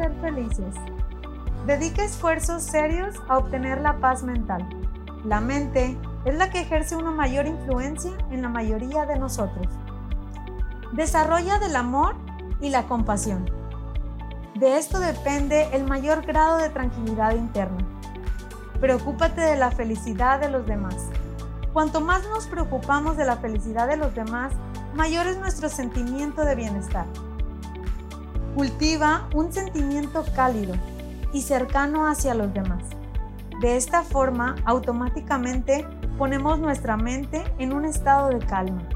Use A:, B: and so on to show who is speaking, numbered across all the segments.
A: ser felices. Dedica esfuerzos serios a obtener la paz mental. La mente es la que ejerce una mayor influencia en la mayoría de nosotros. Desarrolla del amor y la compasión. De esto depende el mayor grado de tranquilidad interna. Preocúpate de la felicidad de los demás. Cuanto más nos preocupamos de la felicidad de los demás, mayor es nuestro sentimiento de bienestar. Cultiva un sentimiento cálido y cercano hacia los demás. De esta forma, automáticamente ponemos nuestra mente en un estado de calma.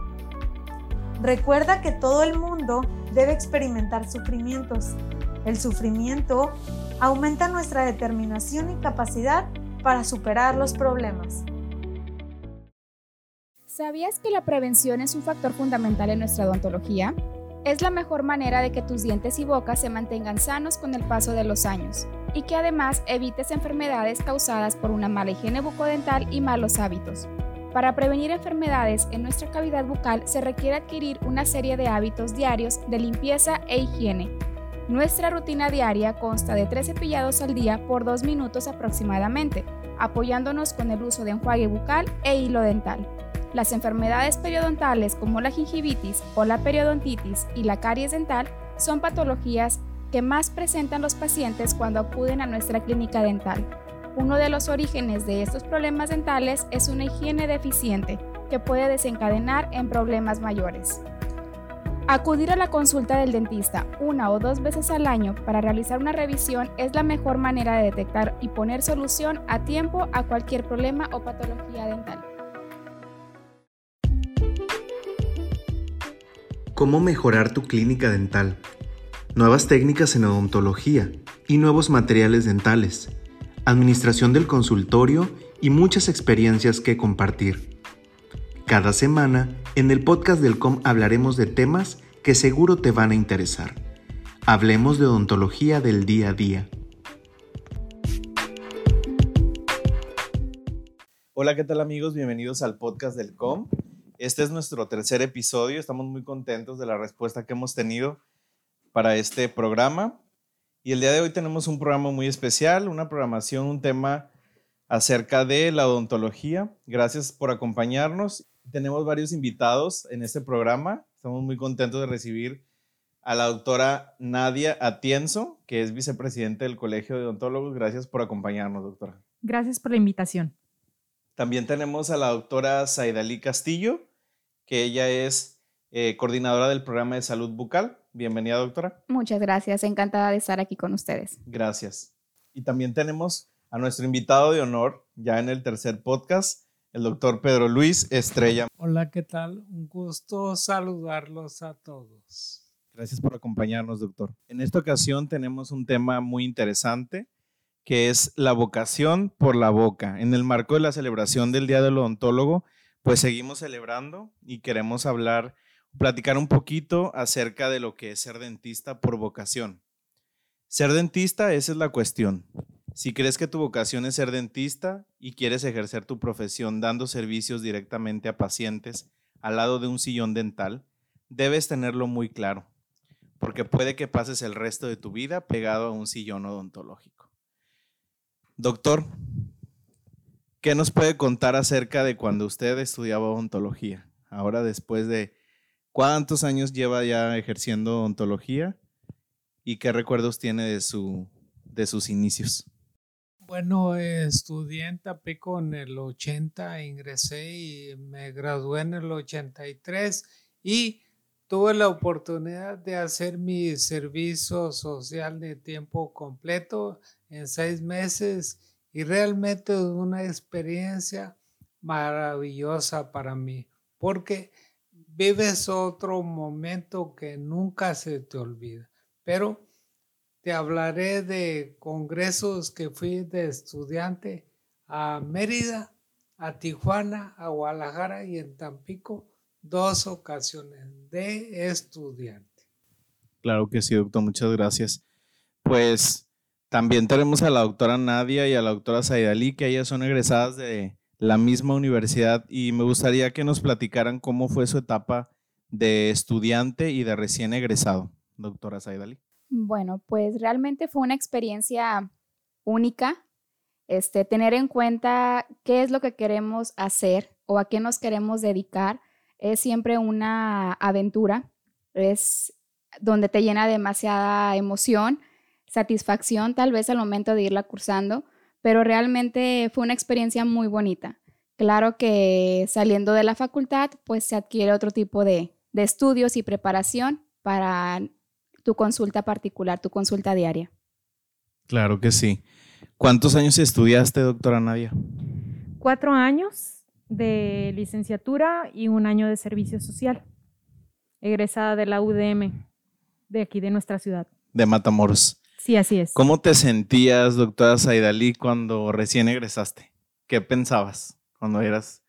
A: Recuerda que todo el mundo debe experimentar sufrimientos. El sufrimiento aumenta nuestra determinación y capacidad para superar los problemas.
B: ¿Sabías que la prevención es un factor fundamental en nuestra odontología? Es la mejor manera de que tus dientes y boca se mantengan sanos con el paso de los años y que además evites enfermedades causadas por una mala higiene bucodental y malos hábitos. Para prevenir enfermedades en nuestra cavidad bucal se requiere adquirir una serie de hábitos diarios de limpieza e higiene. Nuestra rutina diaria consta de tres cepillados al día por dos minutos aproximadamente, apoyándonos con el uso de enjuague bucal e hilo dental. Las enfermedades periodontales como la gingivitis o la periodontitis y la caries dental son patologías que más presentan los pacientes cuando acuden a nuestra clínica dental. Uno de los orígenes de estos problemas dentales es una higiene deficiente que puede desencadenar en problemas mayores. Acudir a la consulta del dentista una o dos veces al año para realizar una revisión es la mejor manera de detectar y poner solución a tiempo a cualquier problema o patología dental.
C: ¿Cómo mejorar tu clínica dental? Nuevas técnicas en odontología y nuevos materiales dentales administración del consultorio y muchas experiencias que compartir. Cada semana, en el podcast del COM hablaremos de temas que seguro te van a interesar. Hablemos de odontología del día a día.
D: Hola, ¿qué tal amigos? Bienvenidos al podcast del COM. Este es nuestro tercer episodio. Estamos muy contentos de la respuesta que hemos tenido para este programa. Y el día de hoy tenemos un programa muy especial, una programación, un tema acerca de la odontología. Gracias por acompañarnos. Tenemos varios invitados en este programa. Estamos muy contentos de recibir a la doctora Nadia Atienzo, que es vicepresidente del Colegio de Odontólogos. Gracias por acompañarnos, doctora.
E: Gracias por la invitación.
D: También tenemos a la doctora Saidalí Castillo, que ella es eh, coordinadora del programa de salud bucal. Bienvenida, doctora.
B: Muchas gracias, encantada de estar aquí con ustedes.
D: Gracias. Y también tenemos a nuestro invitado de honor, ya en el tercer podcast, el doctor Pedro Luis Estrella.
F: Hola, ¿qué tal? Un gusto saludarlos a todos.
D: Gracias por acompañarnos, doctor. En esta ocasión tenemos un tema muy interesante, que es la vocación por la boca. En el marco de la celebración del Día del Odontólogo, pues seguimos celebrando y queremos hablar platicar un poquito acerca de lo que es ser dentista por vocación. Ser dentista, esa es la cuestión. Si crees que tu vocación es ser dentista y quieres ejercer tu profesión dando servicios directamente a pacientes al lado de un sillón dental, debes tenerlo muy claro, porque puede que pases el resto de tu vida pegado a un sillón odontológico. Doctor, ¿qué nos puede contar acerca de cuando usted estudiaba odontología? Ahora después de ¿Cuántos años lleva ya ejerciendo ontología y qué recuerdos tiene de, su, de sus inicios?
F: Bueno, estudié en Tapico en el 80, ingresé y me gradué en el 83 y tuve la oportunidad de hacer mi servicio social de tiempo completo en seis meses y realmente una experiencia maravillosa para mí porque vives otro momento que nunca se te olvida. Pero te hablaré de congresos que fui de estudiante a Mérida, a Tijuana, a Guadalajara y en Tampico, dos ocasiones de estudiante.
D: Claro que sí, doctor, muchas gracias. Pues también tenemos a la doctora Nadia y a la doctora Saidali, que ellas son egresadas de la misma universidad y me gustaría que nos platicaran cómo fue su etapa de estudiante y de recién egresado, doctora Saidali.
B: Bueno, pues realmente fue una experiencia única. Este, tener en cuenta qué es lo que queremos hacer o a qué nos queremos dedicar es siempre una aventura. Es donde te llena demasiada emoción, satisfacción tal vez al momento de irla cursando, pero realmente fue una experiencia muy bonita. Claro que saliendo de la facultad, pues se adquiere otro tipo de, de estudios y preparación para tu consulta particular, tu consulta diaria.
D: Claro que sí. ¿Cuántos años estudiaste, doctora Nadia?
A: Cuatro años de licenciatura y un año de servicio social, egresada de la UDM de aquí, de nuestra ciudad.
D: De Matamoros.
A: Sí, así es.
D: ¿Cómo te sentías, doctora Saidalí, cuando recién egresaste? ¿Qué pensabas cuando eras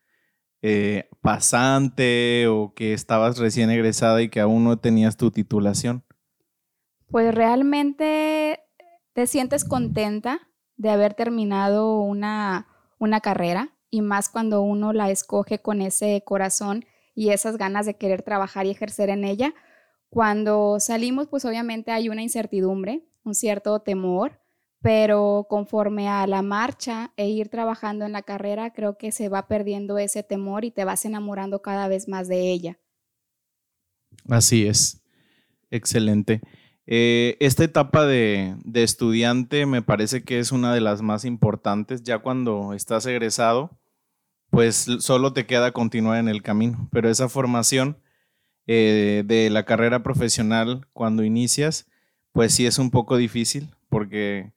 D: eh, pasante o que estabas recién egresada y que aún no tenías tu titulación?
B: Pues realmente te sientes contenta de haber terminado una, una carrera y más cuando uno la escoge con ese corazón y esas ganas de querer trabajar y ejercer en ella. Cuando salimos, pues obviamente hay una incertidumbre, un cierto temor, pero conforme a la marcha e ir trabajando en la carrera, creo que se va perdiendo ese temor y te vas enamorando cada vez más de ella.
D: Así es, excelente. Eh, esta etapa de, de, estudiante me parece que es una de las más importantes. Ya cuando estás egresado, pues solo te queda continuar en el camino, pero esa formación eh, de la carrera profesional cuando inicias, pues sí es un poco difícil porque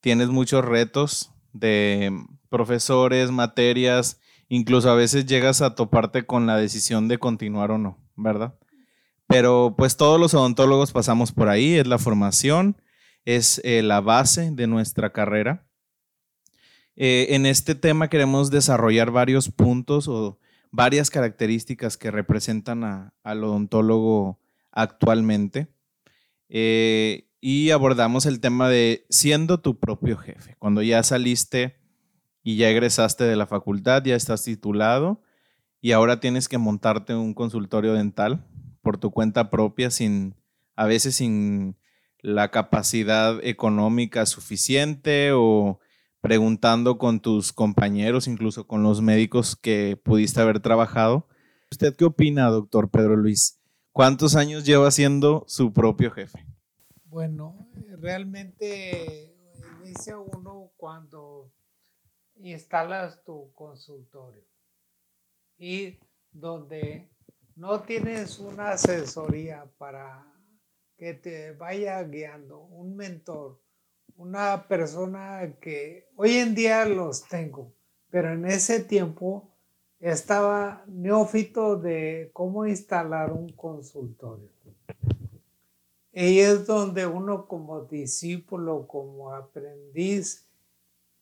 D: tienes muchos retos de profesores, materias, incluso a veces llegas a toparte con la decisión de continuar o no, ¿verdad? Pero pues todos los odontólogos pasamos por ahí, es la formación, es eh, la base de nuestra carrera. Eh, en este tema queremos desarrollar varios puntos o varias características que representan al odontólogo actualmente. Eh, y abordamos el tema de siendo tu propio jefe. Cuando ya saliste y ya egresaste de la facultad, ya estás titulado y ahora tienes que montarte un consultorio dental por tu cuenta propia sin a veces sin la capacidad económica suficiente o preguntando con tus compañeros, incluso con los médicos que pudiste haber trabajado. ¿Usted qué opina, doctor Pedro Luis? ¿Cuántos años lleva siendo su propio jefe?
F: Bueno, realmente inicia uno cuando instalas tu consultorio y donde no tienes una asesoría para que te vaya guiando, un mentor, una persona que hoy en día los tengo, pero en ese tiempo estaba neófito de cómo instalar un consultorio. Y es donde uno como discípulo, como aprendiz,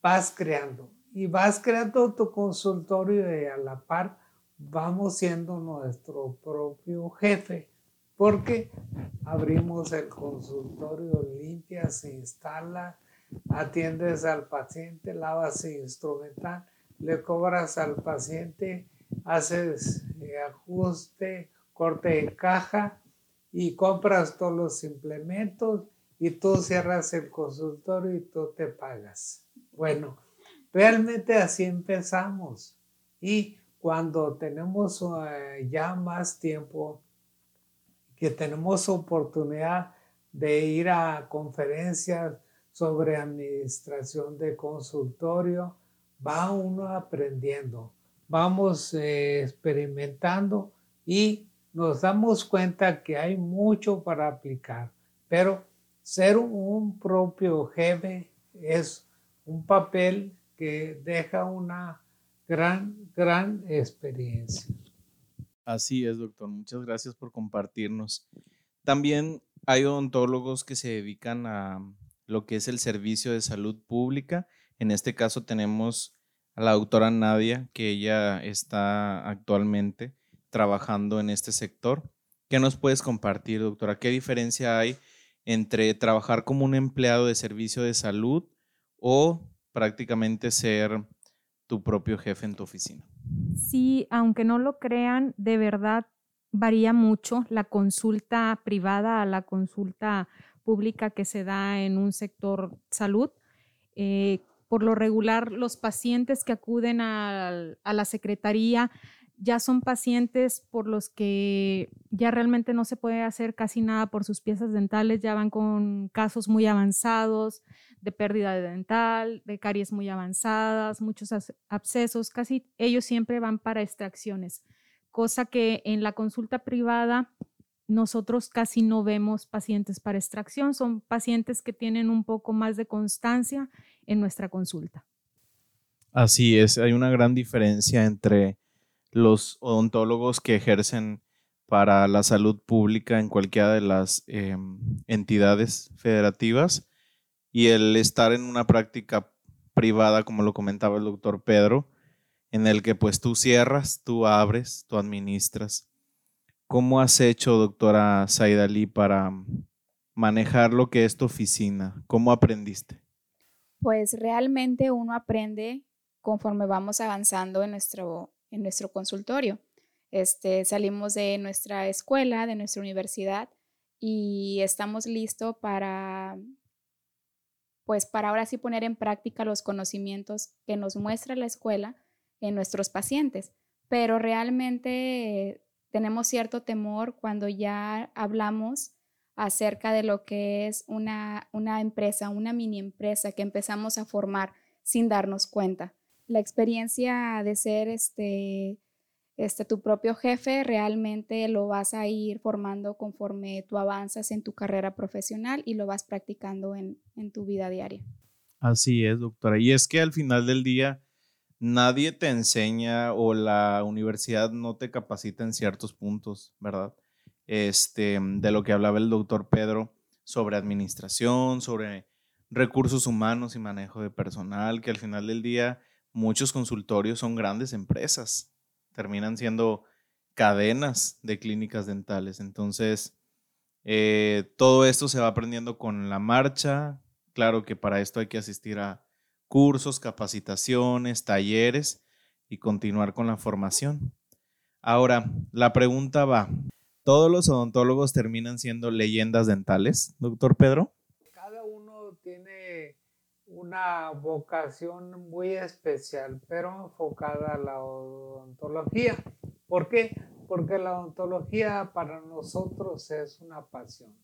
F: vas creando. Y vas creando tu consultorio y a la par vamos siendo nuestro propio jefe porque abrimos el consultorio, limpia, se instala, atiendes al paciente, lavas el instrumental, le cobras al paciente, haces eh, ajuste, corte de caja y compras todos los implementos y tú cierras el consultorio y tú te pagas. Bueno, realmente así empezamos y cuando tenemos eh, ya más tiempo que tenemos oportunidad de ir a conferencias sobre administración de consultorio, va uno aprendiendo, vamos eh, experimentando y nos damos cuenta que hay mucho para aplicar, pero ser un propio jefe es un papel que deja una gran, gran experiencia.
D: Así es, doctor. Muchas gracias por compartirnos. También hay odontólogos que se dedican a lo que es el servicio de salud pública. En este caso tenemos a la doctora Nadia, que ella está actualmente trabajando en este sector. ¿Qué nos puedes compartir, doctora? ¿Qué diferencia hay entre trabajar como un empleado de servicio de salud o prácticamente ser tu propio jefe en tu oficina?
A: Sí, aunque no lo crean, de verdad varía mucho la consulta privada a la consulta
E: pública que se da en un sector salud. Eh, por lo regular, los pacientes que acuden a, a la Secretaría ya son pacientes por los que ya realmente no se puede hacer casi nada por sus piezas dentales, ya van con casos muy avanzados de pérdida de dental, de caries muy avanzadas, muchos abscesos, casi ellos siempre van para extracciones, cosa que en la consulta privada nosotros casi no vemos pacientes para extracción, son pacientes que tienen un poco más de constancia en nuestra consulta.
D: Así es, hay una gran diferencia entre los odontólogos que ejercen para la salud pública en cualquiera de las em, entidades federativas y el estar en una práctica privada, como lo comentaba el doctor Pedro, en el que pues tú cierras, tú abres, tú administras. ¿Cómo has hecho, doctora Saidali, para manejar lo que es tu oficina? ¿Cómo aprendiste?
B: Pues realmente uno aprende conforme vamos avanzando en nuestro, en nuestro consultorio. Este, salimos de nuestra escuela, de nuestra universidad y estamos listos para, pues para ahora sí poner en práctica los conocimientos que nos muestra la escuela en nuestros pacientes. Pero realmente tenemos cierto temor cuando ya hablamos acerca de lo que es una, una empresa, una mini empresa que empezamos a formar sin darnos cuenta la experiencia de ser este, este, tu propio jefe realmente lo vas a ir formando conforme tú avanzas en tu carrera profesional y lo vas practicando en, en tu vida diaria.
D: Así es, doctora. Y es que al final del día nadie te enseña o la universidad no te capacita en ciertos puntos, ¿verdad? Este, de lo que hablaba el doctor Pedro sobre administración, sobre recursos humanos y manejo de personal, que al final del día muchos consultorios son grandes empresas, terminan siendo cadenas de clínicas dentales. Entonces, eh, todo esto se va aprendiendo con la marcha. Claro que para esto hay que asistir a cursos, capacitaciones, talleres y continuar con la formación. Ahora, la pregunta va, ¿todos los odontólogos terminan siendo leyendas dentales, doctor Pedro?
F: Cada uno tiene una vocación muy especial, pero enfocada a la odontología. ¿Por qué? Porque la odontología para nosotros es una pasión.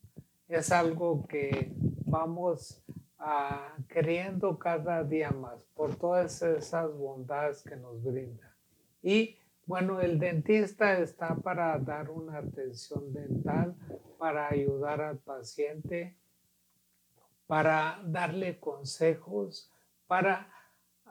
F: Es algo que vamos a, queriendo cada día más por todas esas bondades que nos brinda. Y bueno, el dentista está para dar una atención dental, para ayudar al paciente, para darle consejos, para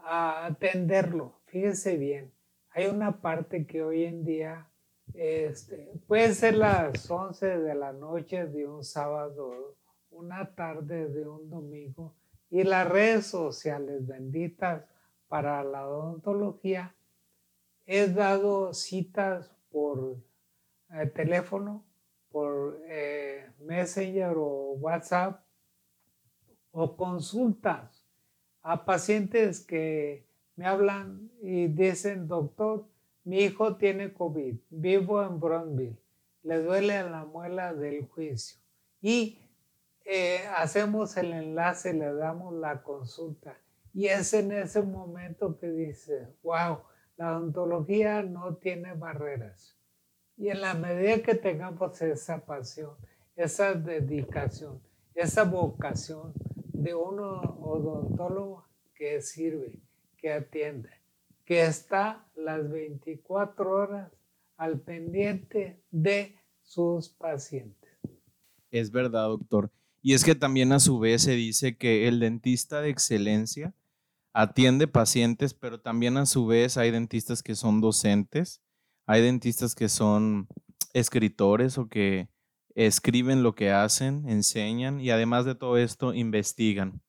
F: atenderlo. Fíjese bien, hay una parte que hoy en día este, puede ser las 11 de la noche de un sábado, una tarde de un domingo, y las redes sociales benditas para la odontología, he dado citas por eh, teléfono, por eh, Messenger o WhatsApp o consultas a pacientes que me hablan y dicen, doctor, mi hijo tiene COVID, vivo en Bronville, le duele la muela del juicio. Y eh, hacemos el enlace, le damos la consulta. Y es en ese momento que dice, wow, la odontología no tiene barreras. Y en la medida que tengamos esa pasión, esa dedicación, esa vocación, de un odontólogo que sirve, que atiende, que está las 24 horas al pendiente de sus pacientes.
D: Es verdad, doctor. Y es que también a su vez se dice que el dentista de excelencia atiende pacientes, pero también a su vez hay dentistas que son docentes, hay dentistas que son escritores o que escriben lo que hacen, enseñan y además de todo esto investigan.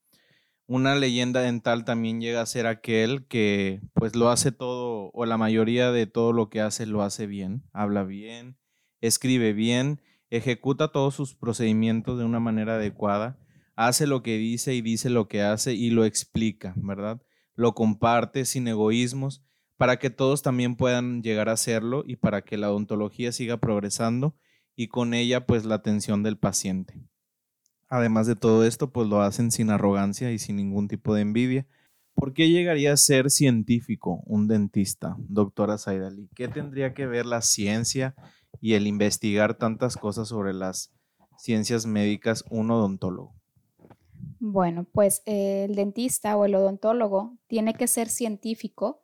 D: Una leyenda dental también llega a ser aquel que pues lo hace todo o la mayoría de todo lo que hace lo hace bien, habla bien, escribe bien, ejecuta todos sus procedimientos de una manera adecuada, hace lo que dice y dice lo que hace y lo explica, ¿verdad? Lo comparte sin egoísmos para que todos también puedan llegar a hacerlo y para que la odontología siga progresando y con ella pues la atención del paciente. Además de todo esto, pues lo hacen sin arrogancia y sin ningún tipo de envidia. ¿Por qué llegaría a ser científico un dentista, doctora Saidali? ¿Qué tendría que ver la ciencia y el investigar tantas cosas sobre las ciencias médicas un odontólogo?
B: Bueno, pues el dentista o el odontólogo tiene que ser científico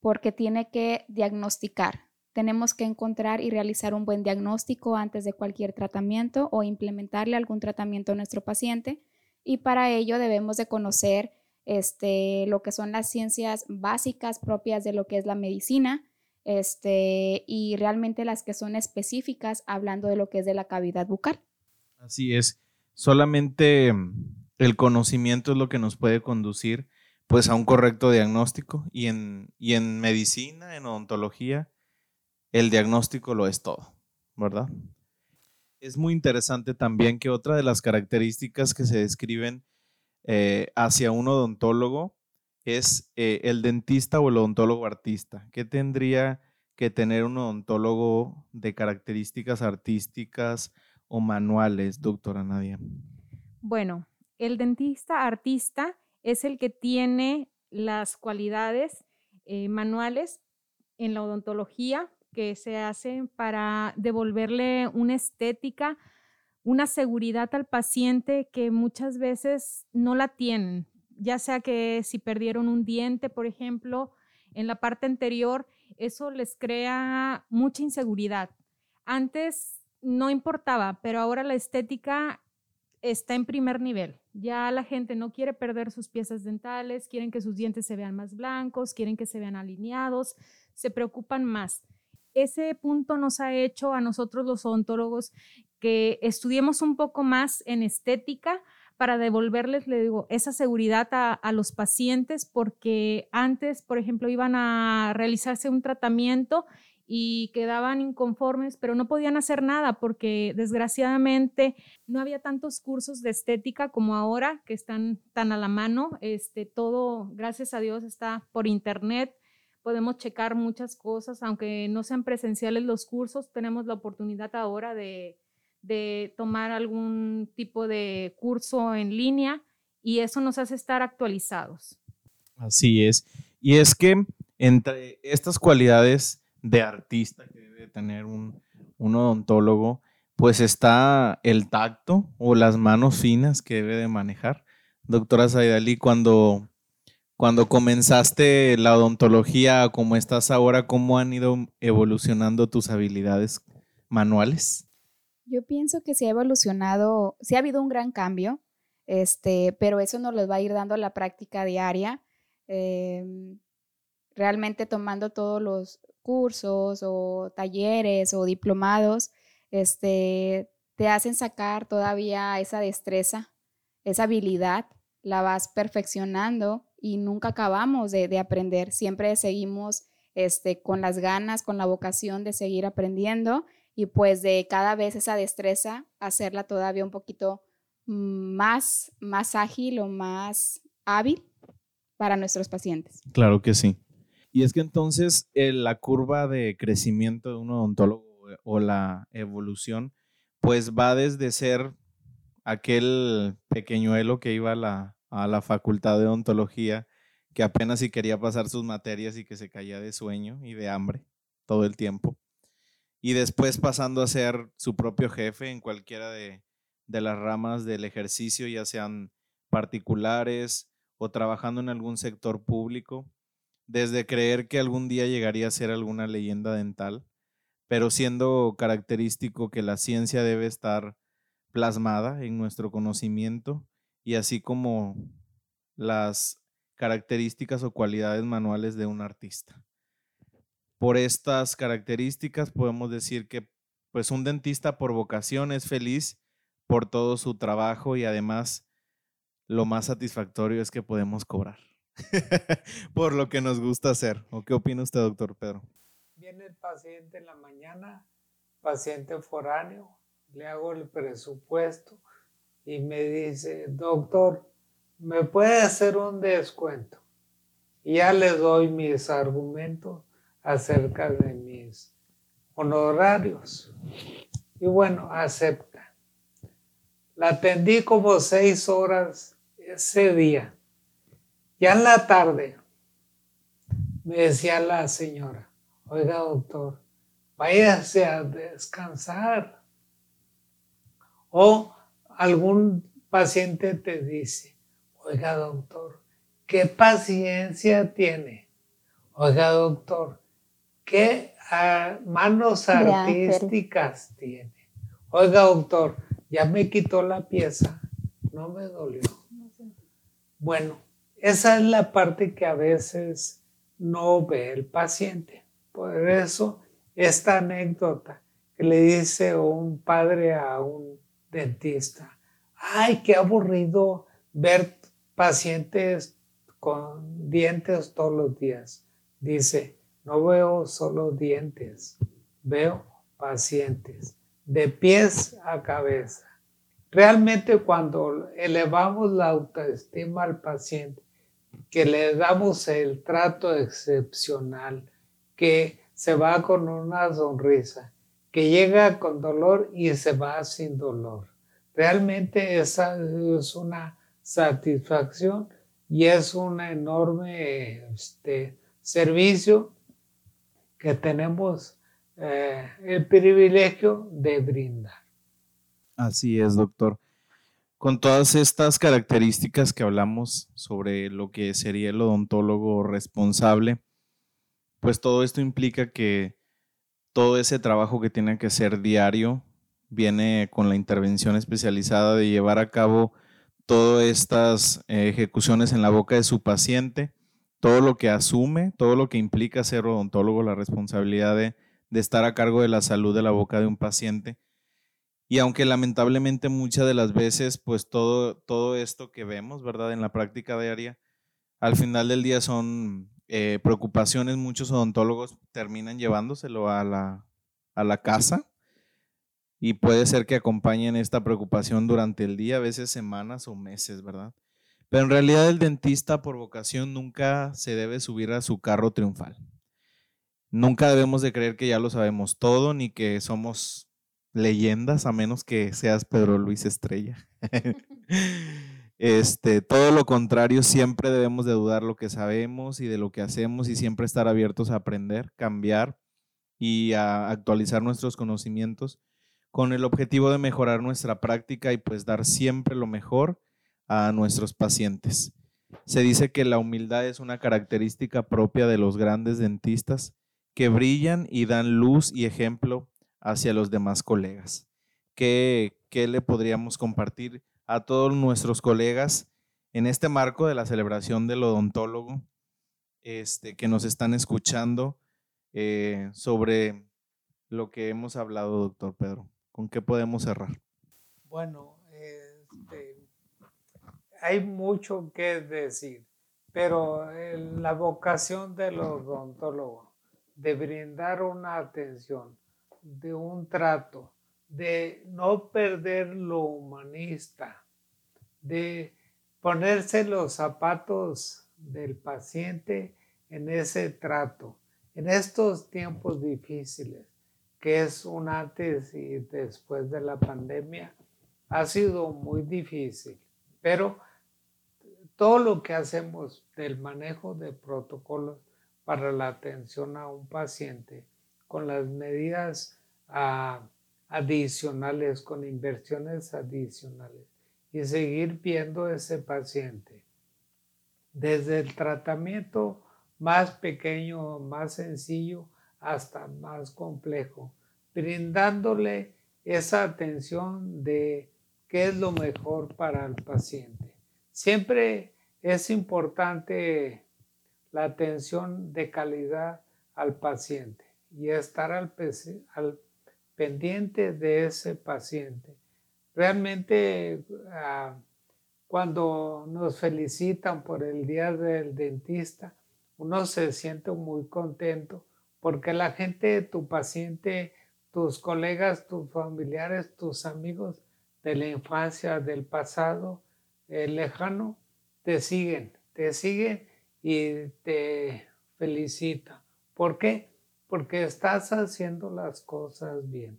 B: porque tiene que diagnosticar. Tenemos que encontrar y realizar un buen diagnóstico antes de cualquier tratamiento o implementarle algún tratamiento a nuestro paciente y para ello debemos de conocer este, lo que son las ciencias básicas propias de lo que es la medicina este, y realmente las que son específicas hablando de lo que es de la cavidad bucal.
D: Así es, solamente mm, el conocimiento es lo que nos puede conducir pues a un correcto diagnóstico y en, y en medicina, en odontología, el diagnóstico lo es todo, ¿verdad? Es muy interesante también que otra de las características que se describen eh, hacia un odontólogo es eh, el dentista o el odontólogo artista. ¿Qué tendría que tener un odontólogo de características artísticas o manuales, doctora Nadia?
E: Bueno, el dentista artista es el que tiene las cualidades eh, manuales en la odontología que se hacen para devolverle una estética una seguridad al paciente que muchas veces no la tienen, ya sea que si perdieron un diente, por ejemplo, en la parte anterior, eso les crea mucha inseguridad. Antes no importaba, pero ahora la estética está en primer nivel. Ya la gente no quiere perder sus piezas dentales, quieren que sus dientes se vean más blancos, quieren que se vean alineados, se preocupan más. Ese punto nos ha hecho a nosotros los odontólogos que estudiemos un poco más en estética para devolverles, le digo, esa seguridad a, los pacientes, porque antes, por ejemplo, iban a realizarse un tratamiento y quedaban inconformes, pero no podían hacer nada porque desgraciadamente no había tantos cursos de estética como ahora que están tan a la mano. Este, todo, gracias a Dios, está por internet. Podemos checar muchas cosas, aunque no sean presenciales los cursos, tenemos la oportunidad ahora de, de tomar algún tipo de curso en línea y eso nos hace estar actualizados.
D: Así es. Y es que entre estas cualidades de artista que debe tener un, odontólogo, pues está el tacto o las manos finas que debe de manejar. Doctora Saidali, cuando, cuando comenzaste la odontología, como estás ahora, ¿cómo han ido evolucionando tus habilidades manuales?
B: Yo pienso que se ha evolucionado, sí ha habido un gran cambio, este, pero eso nos lo va a ir dando la práctica diaria, em, realmente tomando todos los cursos o talleres o diplomados, este, te hacen sacar todavía esa destreza, esa habilidad, la vas perfeccionando y nunca acabamos de, de aprender, siempre seguimos este, con las ganas, con la vocación de seguir aprendiendo y pues de cada vez esa destreza hacerla todavía un poquito más, más ágil o más hábil para nuestros pacientes.
D: Claro que sí. Y es que entonces eh, la curva de crecimiento de un odontólogo eh, o la evolución, pues va desde ser aquel pequeñuelo que iba a la, a la facultad de odontología, que apenas si quería pasar sus materias y que se caía de sueño y de hambre todo el tiempo. Y después pasando a ser su propio jefe en cualquiera de, las ramas del ejercicio, ya sean particulares o trabajando en algún sector público, desde creer que algún día llegaría a ser alguna leyenda dental, pero siendo característico que la ciencia debe estar plasmada en nuestro conocimiento y así como las características o cualidades manuales de un artista por estas características podemos decir que pues un dentista por vocación es feliz por todo su trabajo y además lo más satisfactorio es que podemos cobrar por lo que nos gusta hacer. ¿O qué opina usted, doctor Pedro?
F: Viene el paciente en la mañana, paciente foráneo, le hago el presupuesto y me dice, doctor, ¿me puede hacer un descuento? Y ya le doy mis argumentos acerca de mis honorarios. Y bueno, acepta. La atendí como seis horas ese día. Ya en la tarde me decía la señora, oiga doctor, váyase a descansar. O algún paciente te dice, oiga doctor, ¿qué paciencia tiene? Oiga doctor, ¿qué ah, manos artísticas tiene? Oiga doctor, ya me quitó la pieza, no me dolió. Bueno, esa es la parte que a veces no ve el paciente. Por eso esta anécdota que le dice un padre a un dentista, ay, qué aburrido ver pacientes con dientes todos los días. Dice, no veo solo dientes, veo pacientes de pies a cabeza. Realmente cuando elevamos la autoestima al paciente, que le damos el trato excepcional, que se va con una sonrisa, que llega con dolor y se va sin dolor. Realmente esa es una satisfacción y es un enorme este, servicio que tenemos eh, el privilegio de brindar.
D: Así es, doctor. Con todas estas características que hablamos sobre lo que sería el odontólogo responsable, pues todo esto implica que todo ese trabajo que tiene que ser diario viene con la intervención especializada de llevar a cabo todas estas eh, ejecuciones en la boca de su paciente, todo lo que asume, todo lo que implica ser odontólogo, la responsabilidad de, estar a cargo de la salud de la boca de un paciente. Y aunque lamentablemente muchas de las veces, pues todo, todo esto que vemos, ¿verdad? En la práctica diaria, al final del día son eh, preocupaciones, muchos odontólogos terminan llevándoselo a la, a la casa y puede ser que acompañen esta preocupación durante el día, a veces semanas o meses, ¿verdad? Pero en realidad el dentista por vocación nunca se debe subir a su carro triunfal. Nunca debemos de creer que ya lo sabemos todo ni que somos leyendas a menos que seas Pedro Luis Estrella. este, todo lo contrario, siempre debemos de dudar lo que sabemos y de lo que hacemos y siempre estar abiertos a aprender, cambiar y a actualizar nuestros conocimientos con el objetivo de mejorar nuestra práctica y pues dar siempre lo mejor a nuestros pacientes. Se dice que la humildad es una característica propia de los grandes dentistas que brillan y dan luz y ejemplo hacia los demás colegas. ¿Qué, le podríamos compartir a todos nuestros colegas en este marco de la celebración del odontólogo este, que nos están escuchando eh, sobre lo que hemos hablado, doctor Pedro? ¿Con qué podemos cerrar?
F: Bueno, este, hay mucho que decir, pero la vocación del odontólogo de brindar una atención, de un trato, de no perder lo humanista, de ponerse los zapatos del paciente en ese trato, en estos tiempos difíciles, que es un antes y después de la pandemia, ha sido muy difícil, pero todo lo que hacemos del manejo de protocolos para la atención a un paciente con las medidas ah, adicionales, con inversiones adicionales y seguir viendo ese paciente desde el tratamiento más pequeño, más sencillo, hasta más complejo, brindándole esa atención de qué es lo mejor para el paciente. Siempre es importante la atención de calidad al paciente y estar al, de ese paciente. Realmente ah, cuando nos felicitan por el Día del Dentista, uno se siente muy contento porque la gente, tu paciente, tus colegas, tus familiares, tus amigos de la infancia, del pasado eh, lejano, te siguen, te siguen y te felicita. ¿Por qué? Porque estás haciendo las cosas bien.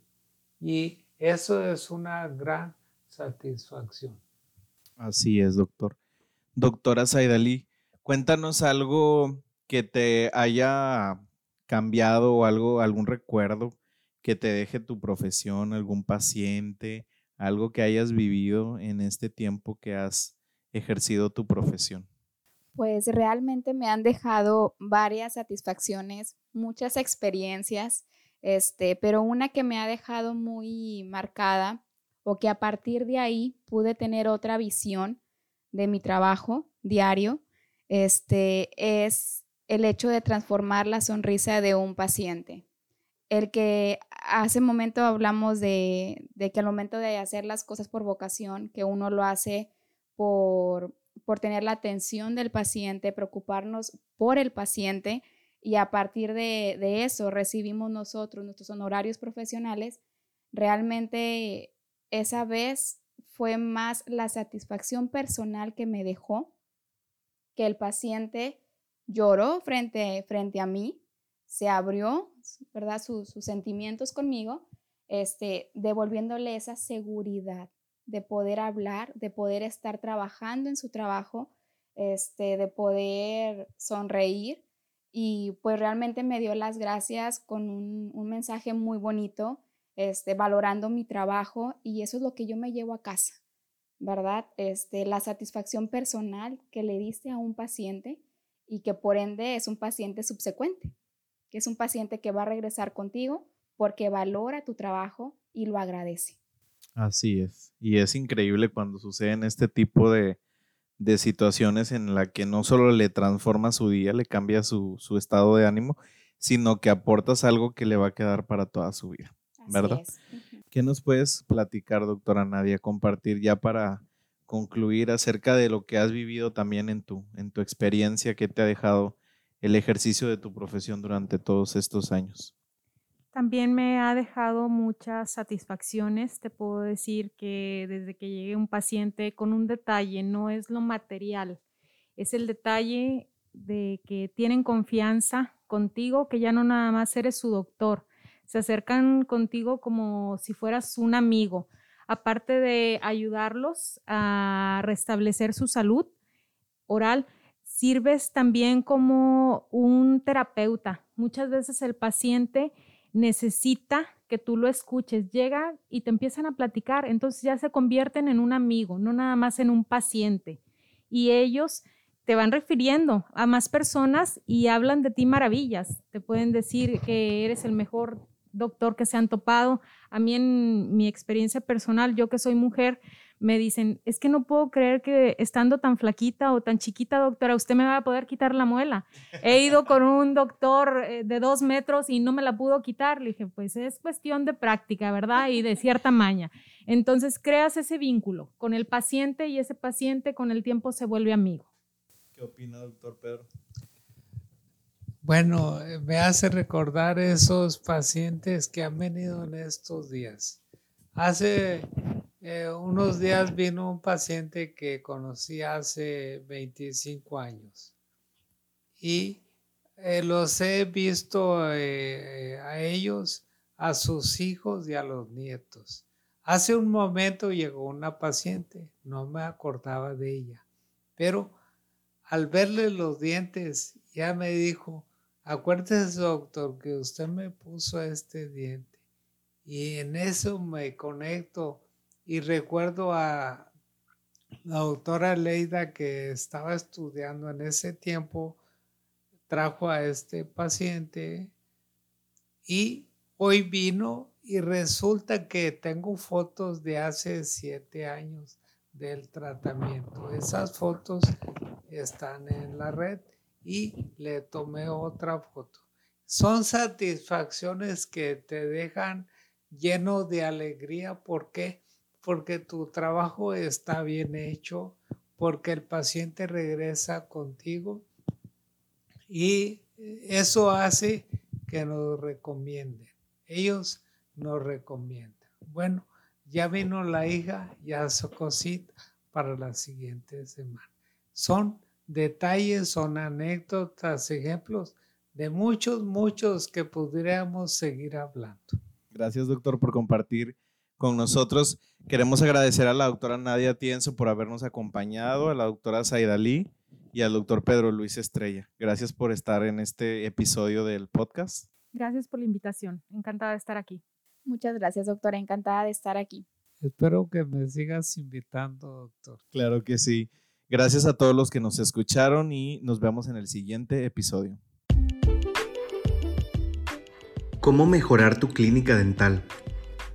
F: Y eso es una gran satisfacción.
D: Así es, doctor. Doctora Saidali, cuéntanos algo que te haya cambiado o algo, algún recuerdo que te deje tu profesión, algún paciente, algo que hayas vivido en este tiempo que has ejercido tu profesión.
B: Pues realmente me han dejado varias satisfacciones, muchas experiencias, este, pero una que me ha dejado muy marcada o que a partir de ahí pude tener otra visión de mi trabajo diario, este, es el hecho de transformar la sonrisa de un paciente. El que hace momento hablamos de, de que al momento de hacer las cosas por vocación, que uno lo hace por, por tener la atención del paciente, preocuparnos por el paciente y a partir de, eso recibimos nosotros nuestros honorarios profesionales, realmente esa vez fue más la satisfacción personal que me dejó que el paciente lloró frente, frente a mí, se abrió, ¿verdad? Sus, sus sentimientos conmigo, este, devolviéndole esa seguridad de poder hablar, de poder estar trabajando en su trabajo, este, de poder sonreír y pues realmente me dio las gracias con un, un mensaje muy bonito este, valorando mi trabajo y eso es lo que yo me llevo a casa, ¿verdad? Este, la satisfacción personal que le diste a un paciente y que por ende es un paciente subsecuente, que es un paciente que va a regresar contigo porque valora tu trabajo y lo agradece.
D: Así es. Y es increíble cuando suceden este tipo de, de situaciones en la que no solo le transforma su día, le cambia su, su estado de ánimo, sino que aportas algo que le va a quedar para toda su vida. ¿verdad? ¿Qué nos puedes platicar, doctora Nadia, compartir ya para concluir acerca de lo que has vivido también en tu, en tu experiencia que te ha dejado el ejercicio de tu profesión durante todos estos años?
E: También me ha dejado muchas satisfacciones. Te puedo decir que desde que llegue un paciente con un detalle, no es lo material, es el detalle de que tienen confianza contigo, que ya no nada más eres su doctor, se acercan contigo como si fueras un amigo. Aparte de ayudarlos a restablecer su salud oral, sirves también como un terapeuta. Muchas veces el paciente necesita que tú lo escuches, llega y te empiezan a platicar, entonces ya se convierten en un amigo, no nada más en un paciente. Y ellos te van refiriendo a más personas y hablan de ti maravillas. Te pueden decir que eres el mejor doctor que se han topado. A mí en mi experiencia personal, yo que soy mujer, me dicen, es que no puedo creer que estando tan flaquita o tan chiquita, doctora, usted me va a poder quitar la muela. He ido con un doctor eh, de dos metros y no me la pudo quitar. Le dije, pues es cuestión de práctica, ¿verdad? Y de cierta maña. Entonces creas ese vínculo con el paciente y ese paciente con el tiempo se vuelve amigo.
D: ¿Qué opina, doctor Pedro?
F: Bueno, eh, me hace recordar esos pacientes que han venido en estos días. Hace eh, unos días vino un paciente que conocí hace 25 años y eh, los he visto a ellos, a sus hijos y a los nietos. Hace un momento llegó una paciente, no me acordaba de ella, pero al verle los dientes ya me dijo, Acuérdese, doctor, que usted me puso este diente. Y en eso me conecto y recuerdo a la doctora Leida que estaba estudiando en ese tiempo, trajo a este paciente y hoy vino y resulta que tengo fotos de hace siete años del tratamiento. Esas fotos están en la red y le tomé otra foto. Son satisfacciones que te dejan lleno de alegría. ¿Por qué? Porque tu trabajo está bien hecho, porque el paciente regresa contigo y eso hace que nos recomienden. Ellos nos recomiendan. Bueno, ya vino la hija, ya cosita para la siguiente semana. Son detalles, son anécdotas, ejemplos de muchos, muchos que podríamos seguir hablando.
D: Gracias, doctor, por compartir con nosotros. Queremos agradecer a la doctora Nadia Tienzo por habernos acompañado, a la doctora Saidalí y al doctor Pedro Luis Estrella. Gracias por estar en este episodio del podcast.
E: Gracias por la invitación. Encantada de estar aquí.
B: Muchas gracias, doctora. Encantada de estar aquí.
F: Espero que me sigas invitando, doctor.
D: Claro que sí. Gracias a todos los que nos escucharon y nos vemos en el siguiente episodio.
C: ¿Cómo mejorar tu clínica dental?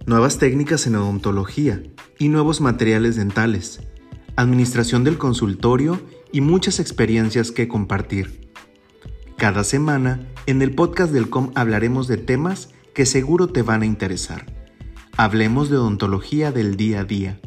C: Nuevas técnicas en odontología y nuevos materiales dentales, administración del consultorio y muchas experiencias que compartir. Cada semana, en el podcast del COM hablaremos de temas que seguro te van a interesar. Hablemos de odontología del día a día